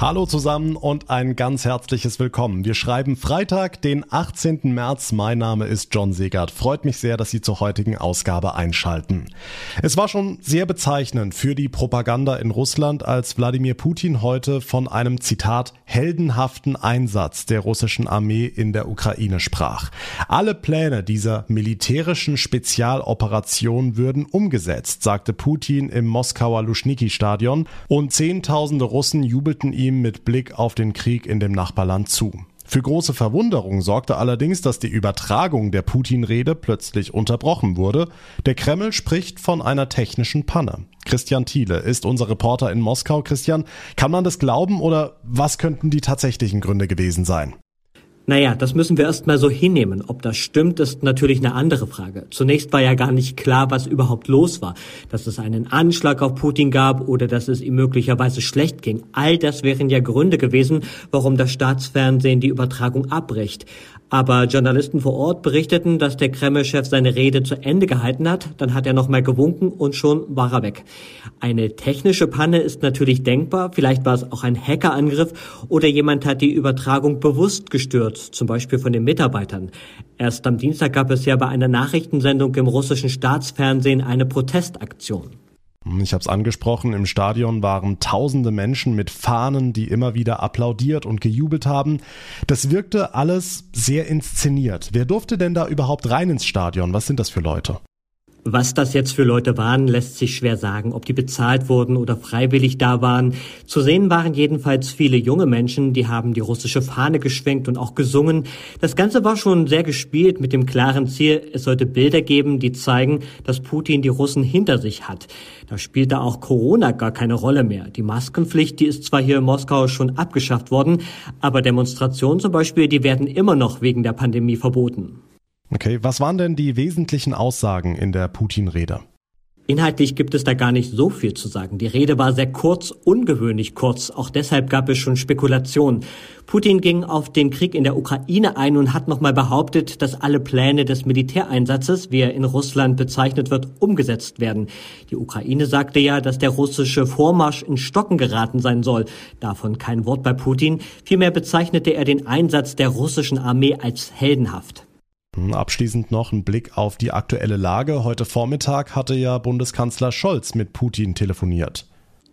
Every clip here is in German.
Hallo zusammen und ein ganz herzliches Willkommen. Wir schreiben Freitag, den 18. März. Mein Name ist John Segert. Freut mich sehr, dass Sie zur heutigen Ausgabe einschalten. Es war schon sehr bezeichnend für die Propaganda in Russland, als Wladimir Putin heute von einem Zitat heldenhaften Einsatz der russischen Armee in der Ukraine sprach. Alle Pläne dieser militärischen Spezialoperation würden umgesetzt, sagte Putin im Moskauer Luschniki-Stadion und Zehntausende Russen jubelten ihm ihm mit Blick auf den Krieg in dem Nachbarland zu. Für große Verwunderung sorgte allerdings, dass die Übertragung der Putin-Rede plötzlich unterbrochen wurde. Der Kreml spricht von einer technischen Panne. Christian Thiele ist unser Reporter in Moskau. Christian, kann man das glauben oder was könnten die tatsächlichen Gründe gewesen sein? Naja, das müssen wir erstmal so hinnehmen. Ob das stimmt, ist natürlich eine andere Frage. Zunächst war ja gar nicht klar, was überhaupt los war. Dass es einen Anschlag auf Putin gab oder dass es ihm möglicherweise schlecht ging. All das wären ja Gründe gewesen, warum das Staatsfernsehen die Übertragung abbricht. Aber Journalisten vor Ort berichteten, dass der Kreml-Chef seine Rede zu Ende gehalten hat. Dann hat er nochmal gewunken und schon war er weg. Eine technische Panne ist natürlich denkbar. Vielleicht war es auch ein Hackerangriff oder jemand hat die Übertragung bewusst gestört, zum Beispiel von den Mitarbeitern. Erst am Dienstag gab es ja bei einer Nachrichtensendung im russischen Staatsfernsehen eine Protestaktion. Ich habe es angesprochen, im Stadion waren tausende Menschen mit Fahnen, die immer wieder applaudiert und gejubelt haben. Das wirkte alles sehr inszeniert. Wer durfte denn da überhaupt rein ins Stadion? Was sind das für Leute? Was das jetzt für Leute waren, lässt sich schwer sagen, ob die bezahlt wurden oder freiwillig da waren. Zu sehen waren jedenfalls viele junge Menschen, die haben die russische Fahne geschwenkt und auch gesungen. Das Ganze war schon sehr gespielt mit dem klaren Ziel, es sollte Bilder geben, die zeigen, dass Putin die Russen hinter sich hat. Da spielte auch Corona gar keine Rolle mehr. Die Maskenpflicht, die ist zwar hier in Moskau schon abgeschafft worden, aber Demonstrationen zum Beispiel, die werden immer noch wegen der Pandemie verboten. Okay, was waren denn die wesentlichen Aussagen in der Putin-Rede? Inhaltlich gibt es da gar nicht so viel zu sagen. Die Rede war sehr kurz, ungewöhnlich kurz. Auch deshalb gab es schon Spekulationen. Putin ging auf den Krieg in der Ukraine ein und hat nochmal behauptet, dass alle Pläne des Militäreinsatzes, wie er in Russland bezeichnet wird, umgesetzt werden. Die Ukraine sagte ja, dass der russische Vormarsch in Stocken geraten sein soll. Davon kein Wort bei Putin. Vielmehr bezeichnete er den Einsatz der russischen Armee als heldenhaft. Abschließend noch ein Blick auf die aktuelle Lage. Heute Vormittag hatte ja Bundeskanzler Scholz mit Putin telefoniert.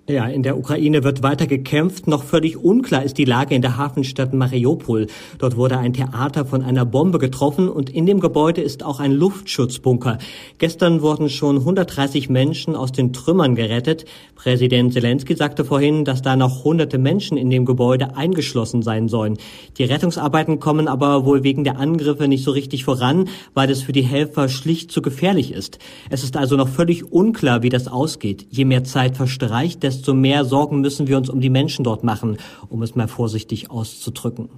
Ja, in der Ukraine wird weiter gekämpft. Noch völlig unklar ist die Lage in der Hafenstadt Mariupol. Dort wurde ein Theater von einer Bombe getroffen und in dem Gebäude ist auch ein Luftschutzbunker. Gestern wurden schon 130 Menschen aus den Trümmern gerettet. Präsident Zelensky sagte vorhin, dass da noch hunderte Menschen in dem Gebäude eingeschlossen sein sollen. Die Rettungsarbeiten kommen aber wohl wegen der Angriffe nicht so richtig voran, weil es für die Helfer schlicht zu gefährlich ist. Es ist also noch völlig unklar, wie das ausgeht. Je mehr Zeit verstreicht, desto mehr Sorgen müssen wir uns um die Menschen dort machen, um es mal vorsichtig auszudrücken.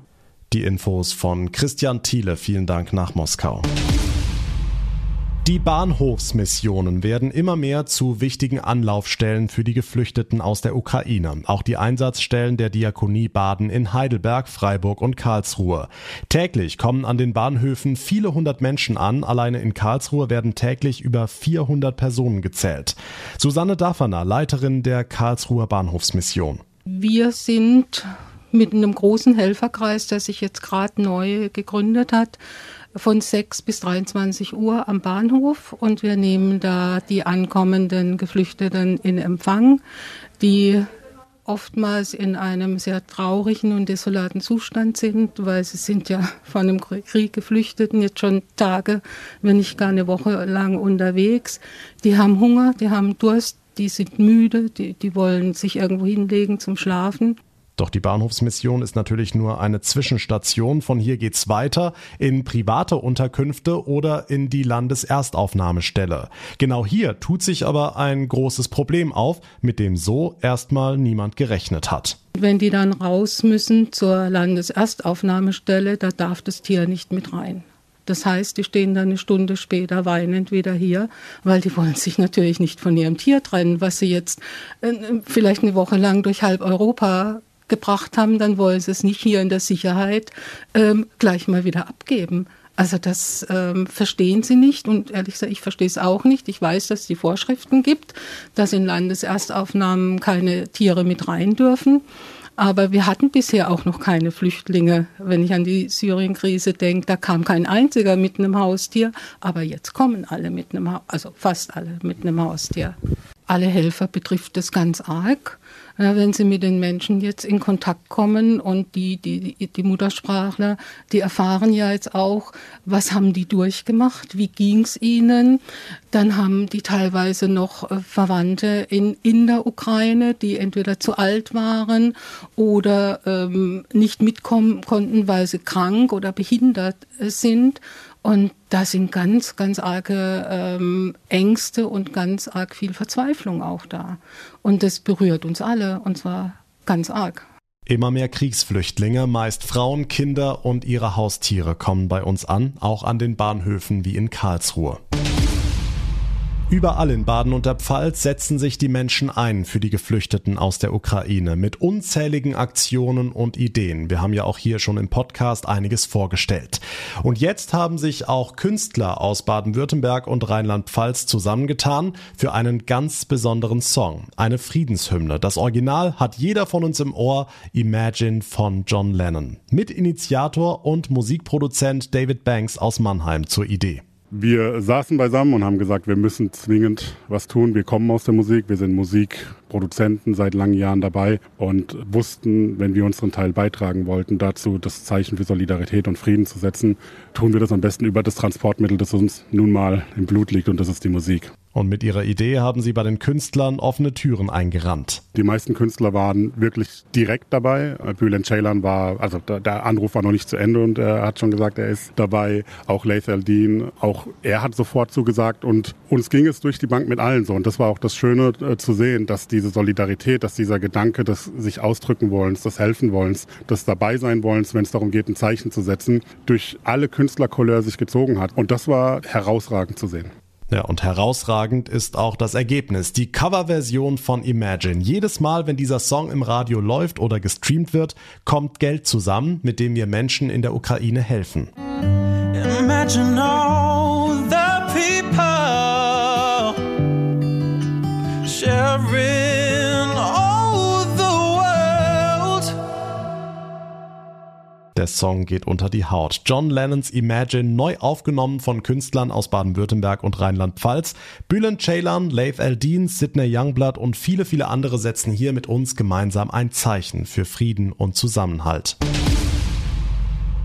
Die Infos von Christian Thiele. Vielen Dank nach Moskau. Die Bahnhofsmissionen werden immer mehr zu wichtigen Anlaufstellen für die Geflüchteten aus der Ukraine. Auch die Einsatzstellen der Diakonie Baden in Heidelberg, Freiburg und Karlsruhe. Täglich kommen an den Bahnhöfen viele hundert Menschen an. Alleine in Karlsruhe werden täglich über 400 Personen gezählt. Susanne Dafferner, Leiterin der Karlsruher Bahnhofsmission. Wir sind mit einem großen Helferkreis, der sich jetzt gerade neu gegründet hat, von 6 bis 23 Uhr am Bahnhof und wir nehmen da die ankommenden Geflüchteten in Empfang, die oftmals in einem sehr traurigen und desolaten Zustand sind, weil sie sind ja von einem Krieg Geflüchteten jetzt schon Tage, wenn nicht gar eine Woche lang unterwegs. Die haben Hunger, die haben Durst, die sind müde, die, die wollen sich irgendwo hinlegen zum Schlafen. Doch die Bahnhofsmission ist natürlich nur eine Zwischenstation. Von hier geht's weiter in private Unterkünfte oder in die Landeserstaufnahmestelle. Genau hier tut sich aber ein großes Problem auf, mit dem so erstmal niemand gerechnet hat. Wenn die dann raus müssen zur Landeserstaufnahmestelle, da darf das Tier nicht mit rein. Das heißt, die stehen dann eine Stunde später weinend wieder hier, weil die wollen sich natürlich nicht von ihrem Tier trennen, was sie jetzt äh, vielleicht eine Woche lang durch halb Europa gebracht haben, dann wollen sie es nicht hier in der Sicherheit ähm, gleich mal wieder abgeben. Also das ähm, verstehen sie nicht und ehrlich gesagt, ich verstehe es auch nicht. Ich weiß, dass es die Vorschriften gibt, dass in Landeserstaufnahmen keine Tiere mit rein dürfen. Aber wir hatten bisher auch noch keine Flüchtlinge. Wenn ich an die Syrien-Krise denke, da kam kein einziger mit einem Haustier. Aber jetzt kommen alle mit einem, ha also fast alle mit einem Haustier. Alle Helfer betrifft es ganz arg wenn sie mit den Menschen jetzt in Kontakt kommen und die, die, die Muttersprachler, die erfahren ja jetzt auch, was haben die durchgemacht, wie ging's ihnen. Dann haben die teilweise noch äh, Verwandte in, in der Ukraine, die entweder zu alt waren oder ähm, nicht mitkommen konnten, weil sie krank oder behindert äh, sind. Und da sind ganz, ganz arge ähm, Ängste und ganz arg viel Verzweiflung auch da. Und das berührt uns alle, und zwar ganz arg. Immer mehr Kriegsflüchtlinge, meist Frauen, Kinder und ihre Haustiere kommen bei uns an, auch an den Bahnhöfen wie in Karlsruhe. Überall in Baden und der Pfalz setzen sich die Menschen ein für die Geflüchteten aus der Ukraine mit unzähligen Aktionen und Ideen. Wir haben ja auch hier schon im Podcast einiges vorgestellt. Und jetzt haben sich auch Künstler aus Baden-Württemberg und Rheinland-Pfalz zusammengetan für einen ganz besonderen Song, eine Friedenshymne. Das Original hat jeder von uns im Ohr, Imagine von John Lennon. Mitinitiator und Musikproduzent David Banks aus Mannheim zur Idee. Wir saßen beisammen und haben gesagt, wir müssen zwingend was tun. Wir kommen aus der Musik, wir sind Musikproduzenten seit langen Jahren dabei und wussten, wenn wir unseren Teil beitragen wollten, dazu das Zeichen für Solidarität und Frieden zu setzen, tun wir das am besten über das Transportmittel, das uns nun mal im Blut liegt und das ist die Musik. Und mit ihrer Idee haben sie bei den Künstlern offene Türen eingerannt. Die meisten Künstler waren wirklich direkt dabei. Bülent Ceylan war, also der Anruf war noch nicht zu Ende und er hat schon gesagt, er ist dabei. Auch Laith Aldin, auch er hat sofort zugesagt und uns ging es durch die Bank mit allen so. Und das war auch das Schöne äh, zu sehen, dass diese Solidarität, dass dieser Gedanke des sich ausdrücken wollens, des helfen wollens, des dabei sein wollens, wenn es darum geht, ein Zeichen zu setzen, durch alle Künstlercouleur sich gezogen hat. Und das war herausragend zu sehen. Ja, und herausragend ist auch das Ergebnis, die Coverversion von Imagine. Jedes Mal, wenn dieser Song im Radio läuft oder gestreamt wird, kommt Geld zusammen, mit dem wir Menschen in der Ukraine helfen. Imagine Der Song geht unter die Haut. John Lennons Imagine, neu aufgenommen von Künstlern aus Baden-Württemberg und Rheinland-Pfalz. Bülent Ceylan, Leif Eldin, Sidney Youngblood und viele, viele andere setzen hier mit uns gemeinsam ein Zeichen für Frieden und Zusammenhalt.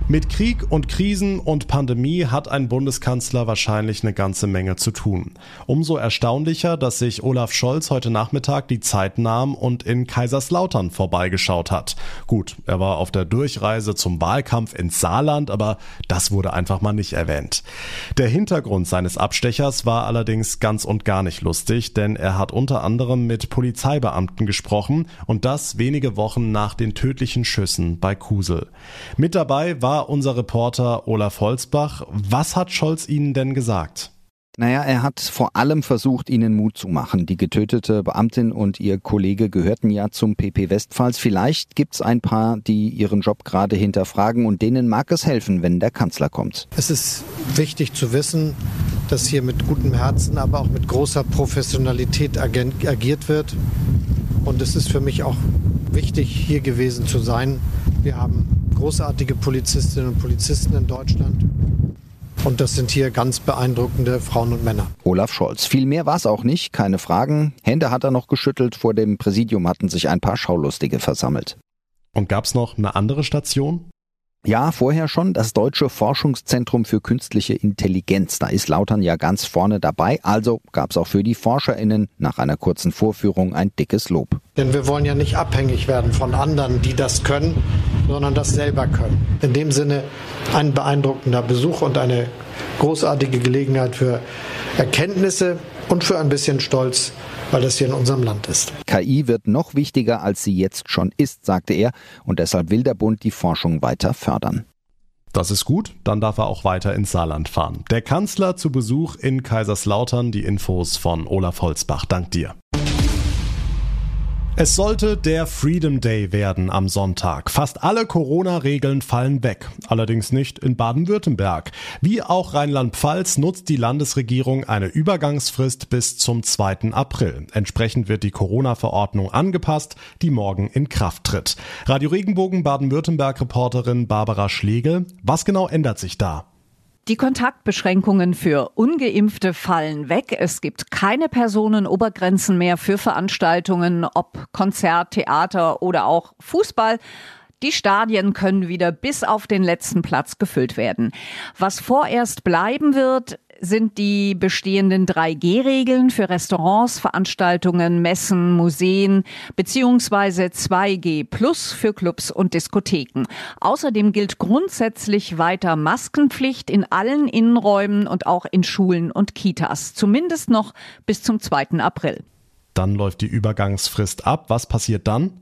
Mit Krieg und Krisen und Pandemie hat ein Bundeskanzler wahrscheinlich eine ganze Menge zu tun. Umso erstaunlicher, dass sich Olaf Scholz heute Nachmittag die Zeit nahm und in Kaiserslautern vorbeigeschaut hat. Gut, er war auf der Durchreise zum Wahlkampf ins Saarland, aber das wurde einfach mal nicht erwähnt. Der Hintergrund seines Abstechers war allerdings ganz und gar nicht lustig, denn er hat unter anderem mit Polizeibeamten gesprochen und das wenige Wochen nach den tödlichen Schüssen bei Kusel. Mit dabei war unser Reporter Olaf Holzbach. Was hat Scholz Ihnen denn gesagt? Naja, er hat vor allem versucht, ihnen Mut zu machen. Die getötete Beamtin und ihr Kollege gehörten ja zum PP Westpfalz. Vielleicht gibt's ein paar, die ihren Job gerade hinterfragen und denen mag es helfen, wenn der Kanzler kommt. Es ist wichtig zu wissen, dass hier mit gutem Herzen, aber auch mit großer Professionalität agiert wird. Und es ist für mich auch wichtig, hier gewesen zu sein. Wir haben großartige Polizistinnen und Polizisten in Deutschland. Und das sind hier ganz beeindruckende Frauen und Männer. Olaf Scholz. Viel mehr war es auch nicht, keine Fragen. Hände hat er noch geschüttelt. Vor dem Präsidium hatten sich ein paar Schaulustige versammelt. Und gab es noch eine andere Station? Ja, vorher schon das Deutsche Forschungszentrum für künstliche Intelligenz. Da ist Lautern ja ganz vorne dabei. Also gab es auch für die ForscherInnen nach einer kurzen Vorführung ein dickes Lob. Denn wir wollen ja nicht abhängig werden von anderen, die das können, sondern das selber können. In dem Sinne ein beeindruckender Besuch und eine großartige Gelegenheit für Erkenntnisse und für ein bisschen Stolz weil das hier in unserem Land ist. KI wird noch wichtiger, als sie jetzt schon ist, sagte er, und deshalb will der Bund die Forschung weiter fördern. Das ist gut, dann darf er auch weiter ins Saarland fahren. Der Kanzler zu Besuch in Kaiserslautern, die Infos von Olaf Holzbach. Dank dir. Es sollte der Freedom Day werden am Sonntag. Fast alle Corona-Regeln fallen weg. Allerdings nicht in Baden-Württemberg. Wie auch Rheinland-Pfalz nutzt die Landesregierung eine Übergangsfrist bis zum 2. April. Entsprechend wird die Corona-Verordnung angepasst, die morgen in Kraft tritt. Radio Regenbogen Baden-Württemberg-Reporterin Barbara Schlegel. Was genau ändert sich da? Die Kontaktbeschränkungen für ungeimpfte fallen weg. Es gibt keine Personenobergrenzen mehr für Veranstaltungen, ob Konzert, Theater oder auch Fußball. Die Stadien können wieder bis auf den letzten Platz gefüllt werden. Was vorerst bleiben wird, sind die bestehenden 3G-Regeln für Restaurants, Veranstaltungen, Messen, Museen beziehungsweise 2G plus für Clubs und Diskotheken. Außerdem gilt grundsätzlich weiter Maskenpflicht in allen Innenräumen und auch in Schulen und Kitas, zumindest noch bis zum 2. April. Dann läuft die Übergangsfrist ab. Was passiert dann?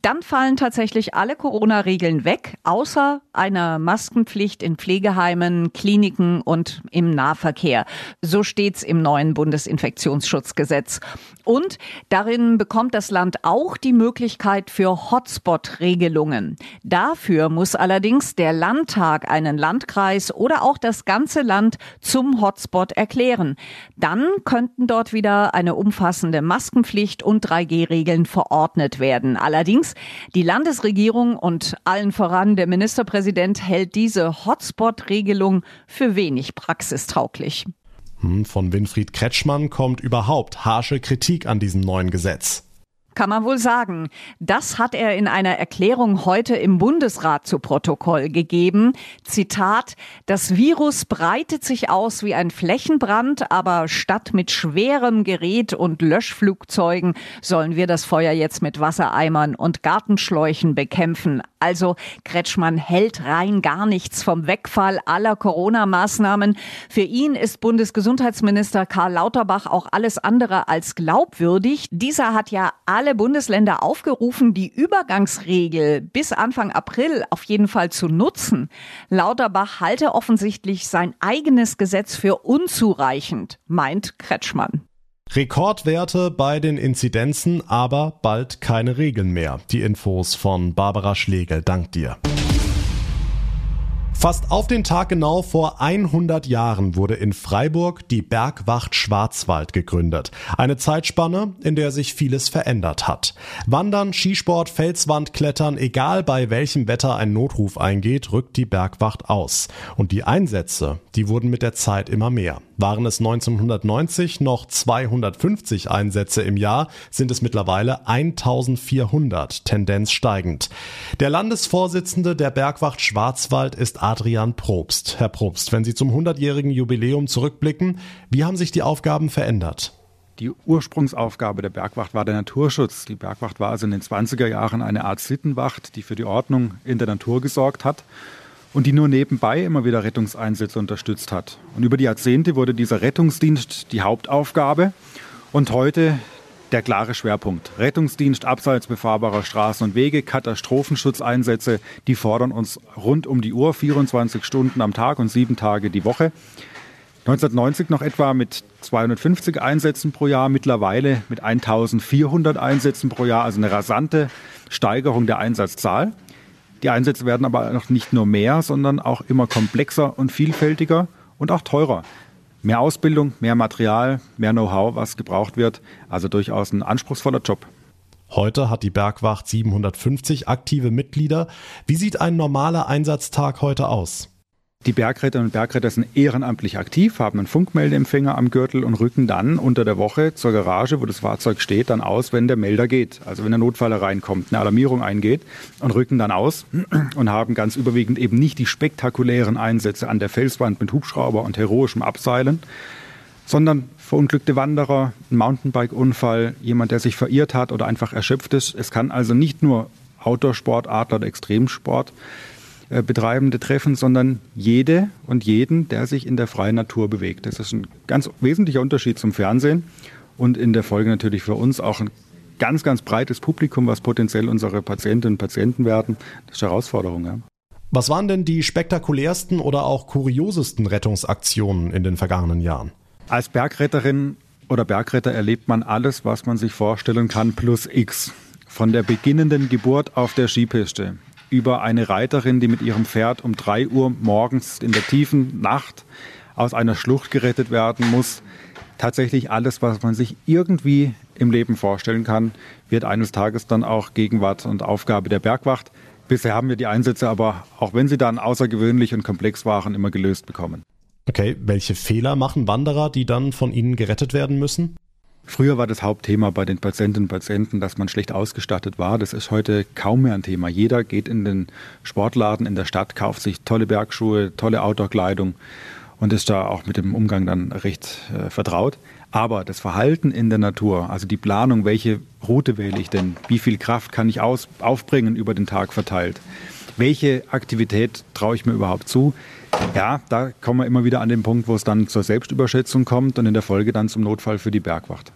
Dann fallen tatsächlich alle Corona-Regeln weg, außer einer Maskenpflicht in Pflegeheimen, Kliniken und im Nahverkehr. So steht's im neuen Bundesinfektionsschutzgesetz. Und darin bekommt das Land auch die Möglichkeit für Hotspot-Regelungen. Dafür muss allerdings der Landtag einen Landkreis oder auch das ganze Land zum Hotspot erklären. Dann könnten dort wieder eine umfassende Maskenpflicht und 3G-Regeln verordnet werden. Allerdings Allerdings, die Landesregierung und allen voran der Ministerpräsident hält diese Hotspot-Regelung für wenig praxistauglich. Hm, von Winfried Kretschmann kommt überhaupt harsche Kritik an diesem neuen Gesetz kann man wohl sagen. Das hat er in einer Erklärung heute im Bundesrat zu Protokoll gegeben. Zitat, das Virus breitet sich aus wie ein Flächenbrand, aber statt mit schwerem Gerät und Löschflugzeugen sollen wir das Feuer jetzt mit Wassereimern und Gartenschläuchen bekämpfen. Also Kretschmann hält rein gar nichts vom Wegfall aller Corona-Maßnahmen. Für ihn ist Bundesgesundheitsminister Karl Lauterbach auch alles andere als glaubwürdig. Dieser hat ja alle alle Bundesländer aufgerufen, die Übergangsregel bis Anfang April auf jeden Fall zu nutzen. Lauterbach halte offensichtlich sein eigenes Gesetz für unzureichend, meint Kretschmann. Rekordwerte bei den Inzidenzen, aber bald keine Regeln mehr. Die Infos von Barbara Schlegel. Dank dir. Fast auf den Tag genau vor 100 Jahren wurde in Freiburg die Bergwacht Schwarzwald gegründet. Eine Zeitspanne, in der sich vieles verändert hat. Wandern, Skisport, Felswandklettern, egal bei welchem Wetter ein Notruf eingeht, rückt die Bergwacht aus. Und die Einsätze, die wurden mit der Zeit immer mehr. Waren es 1990 noch 250 Einsätze im Jahr, sind es mittlerweile 1400, Tendenz steigend. Der Landesvorsitzende der Bergwacht Schwarzwald ist Adrian Probst. Herr Probst, wenn Sie zum 100-jährigen Jubiläum zurückblicken, wie haben sich die Aufgaben verändert? Die Ursprungsaufgabe der Bergwacht war der Naturschutz. Die Bergwacht war also in den 20er Jahren eine Art Sittenwacht, die für die Ordnung in der Natur gesorgt hat und die nur nebenbei immer wieder Rettungseinsätze unterstützt hat. Und über die Jahrzehnte wurde dieser Rettungsdienst die Hauptaufgabe und heute der klare Schwerpunkt. Rettungsdienst abseits befahrbarer Straßen und Wege, Katastrophenschutzeinsätze, die fordern uns rund um die Uhr, 24 Stunden am Tag und sieben Tage die Woche. 1990 noch etwa mit 250 Einsätzen pro Jahr, mittlerweile mit 1400 Einsätzen pro Jahr, also eine rasante Steigerung der Einsatzzahl. Die Einsätze werden aber noch nicht nur mehr, sondern auch immer komplexer und vielfältiger und auch teurer. Mehr Ausbildung, mehr Material, mehr Know-how, was gebraucht wird. Also durchaus ein anspruchsvoller Job. Heute hat die Bergwacht 750 aktive Mitglieder. Wie sieht ein normaler Einsatztag heute aus? Die Bergretter und Bergretter sind ehrenamtlich aktiv, haben einen Funkmeldeempfänger am Gürtel und rücken dann unter der Woche zur Garage, wo das Fahrzeug steht, dann aus, wenn der Melder geht. Also wenn der Notfaller reinkommt, eine Alarmierung eingeht und rücken dann aus und haben ganz überwiegend eben nicht die spektakulären Einsätze an der Felswand mit Hubschrauber und heroischem Abseilen, sondern verunglückte Wanderer, ein Mountainbike-Unfall, jemand, der sich verirrt hat oder einfach erschöpft ist. Es kann also nicht nur Outdoor-Sport, Adler oder Extremsport äh, Betreibende treffen, sondern jede und jeden, der sich in der freien Natur bewegt. Das ist ein ganz wesentlicher Unterschied zum Fernsehen und in der Folge natürlich für uns auch ein ganz, ganz breites Publikum, was potenziell unsere Patientinnen und Patienten werden. Das ist eine Herausforderung. Ja. Was waren denn die spektakulärsten oder auch kuriosesten Rettungsaktionen in den vergangenen Jahren? Als Bergretterin oder Bergretter erlebt man alles, was man sich vorstellen kann, plus X. Von der beginnenden Geburt auf der Skipiste über eine Reiterin, die mit ihrem Pferd um drei Uhr morgens in der tiefen Nacht aus einer Schlucht gerettet werden muss. Tatsächlich alles, was man sich irgendwie im Leben vorstellen kann, wird eines Tages dann auch Gegenwart und Aufgabe der Bergwacht. Bisher haben wir die Einsätze aber, auch wenn sie dann außergewöhnlich und komplex waren, immer gelöst bekommen. Okay, welche Fehler machen Wanderer, die dann von ihnen gerettet werden müssen? Früher war das Hauptthema bei den Patientinnen und Patienten, dass man schlecht ausgestattet war. Das ist heute kaum mehr ein Thema. Jeder geht in den Sportladen in der Stadt, kauft sich tolle Bergschuhe, tolle Outdoor-Kleidung und ist da auch mit dem Umgang dann recht äh, vertraut. Aber das Verhalten in der Natur, also die Planung, welche Route wähle ich denn, wie viel Kraft kann ich aus, aufbringen über den Tag verteilt, welche Aktivität traue ich mir überhaupt zu, ja, da kommen wir immer wieder an den Punkt, wo es dann zur Selbstüberschätzung kommt und in der Folge dann zum Notfall für die Bergwacht.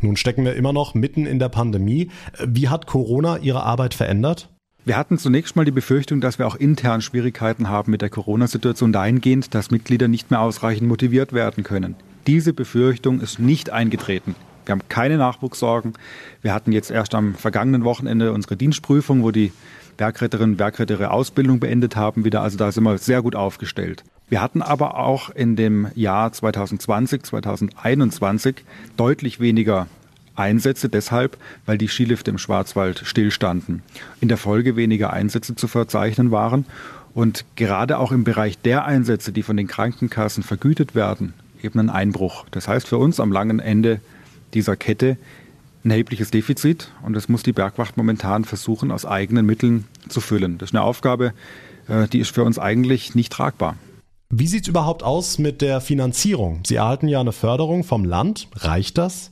Nun stecken wir immer noch mitten in der Pandemie. Wie hat Corona Ihre Arbeit verändert? Wir hatten zunächst mal die Befürchtung, dass wir auch intern Schwierigkeiten haben mit der Corona-Situation dahingehend, dass Mitglieder nicht mehr ausreichend motiviert werden können. Diese Befürchtung ist nicht eingetreten. Wir haben keine Nachwuchssorgen. Wir hatten jetzt erst am vergangenen Wochenende unsere Dienstprüfung, wo die Bergretterinnen und Bergretter ihre Ausbildung beendet haben wieder. Also da sind wir sehr gut aufgestellt. Wir hatten aber auch in dem Jahr 2020, 2021 deutlich weniger Einsätze deshalb, weil die Skilifte im Schwarzwald stillstanden. In der Folge weniger Einsätze zu verzeichnen waren. Und gerade auch im Bereich der Einsätze, die von den Krankenkassen vergütet werden, eben ein Einbruch. Das heißt für uns am langen Ende dieser Kette ein erhebliches Defizit und das muss die Bergwacht momentan versuchen, aus eigenen Mitteln zu füllen. Das ist eine Aufgabe, äh, die ist für uns eigentlich nicht tragbar. Wie sieht es überhaupt aus mit der Finanzierung? Sie erhalten ja eine Förderung vom Land. Reicht das?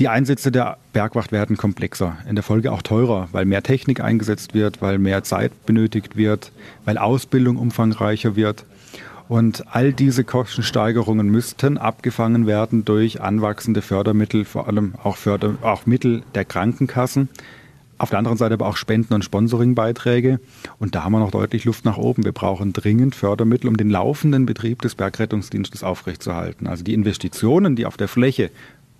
Die Einsätze der Bergwacht werden komplexer, in der Folge auch teurer, weil mehr Technik eingesetzt wird, weil mehr Zeit benötigt wird, weil Ausbildung umfangreicher wird. Und all diese Kostensteigerungen müssten abgefangen werden durch anwachsende Fördermittel, vor allem auch, Förder auch Mittel der Krankenkassen. Auf der anderen Seite aber auch Spenden- und Sponsoringbeiträge. Und da haben wir noch deutlich Luft nach oben. Wir brauchen dringend Fördermittel, um den laufenden Betrieb des Bergrettungsdienstes aufrechtzuerhalten. Also die Investitionen, die auf der Fläche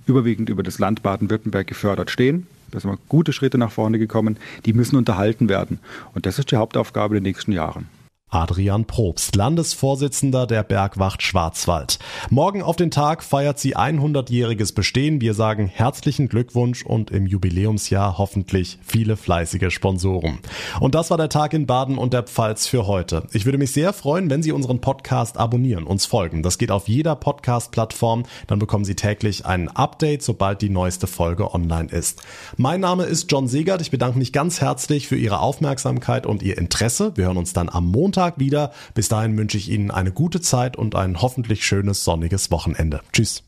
überwiegend über das Land Baden-Württemberg gefördert stehen. Da sind wir gute Schritte nach vorne gekommen. Die müssen unterhalten werden. Und das ist die Hauptaufgabe der nächsten Jahre. Adrian Probst, Landesvorsitzender der Bergwacht Schwarzwald. Morgen auf den Tag feiert sie 100-jähriges Bestehen. Wir sagen herzlichen Glückwunsch und im Jubiläumsjahr hoffentlich viele fleißige Sponsoren. Und das war der Tag in Baden und der Pfalz für heute. Ich würde mich sehr freuen, wenn Sie unseren Podcast abonnieren, uns folgen. Das geht auf jeder Podcast-Plattform. Dann bekommen Sie täglich ein Update, sobald die neueste Folge online ist. Mein Name ist John Segert. Ich bedanke mich ganz herzlich für Ihre Aufmerksamkeit und Ihr Interesse. Wir hören uns dann am Montag Montag wieder. Bis dahin wünsche ich Ihnen eine gute Zeit und ein hoffentlich schönes sonniges Wochenende. Tschüss.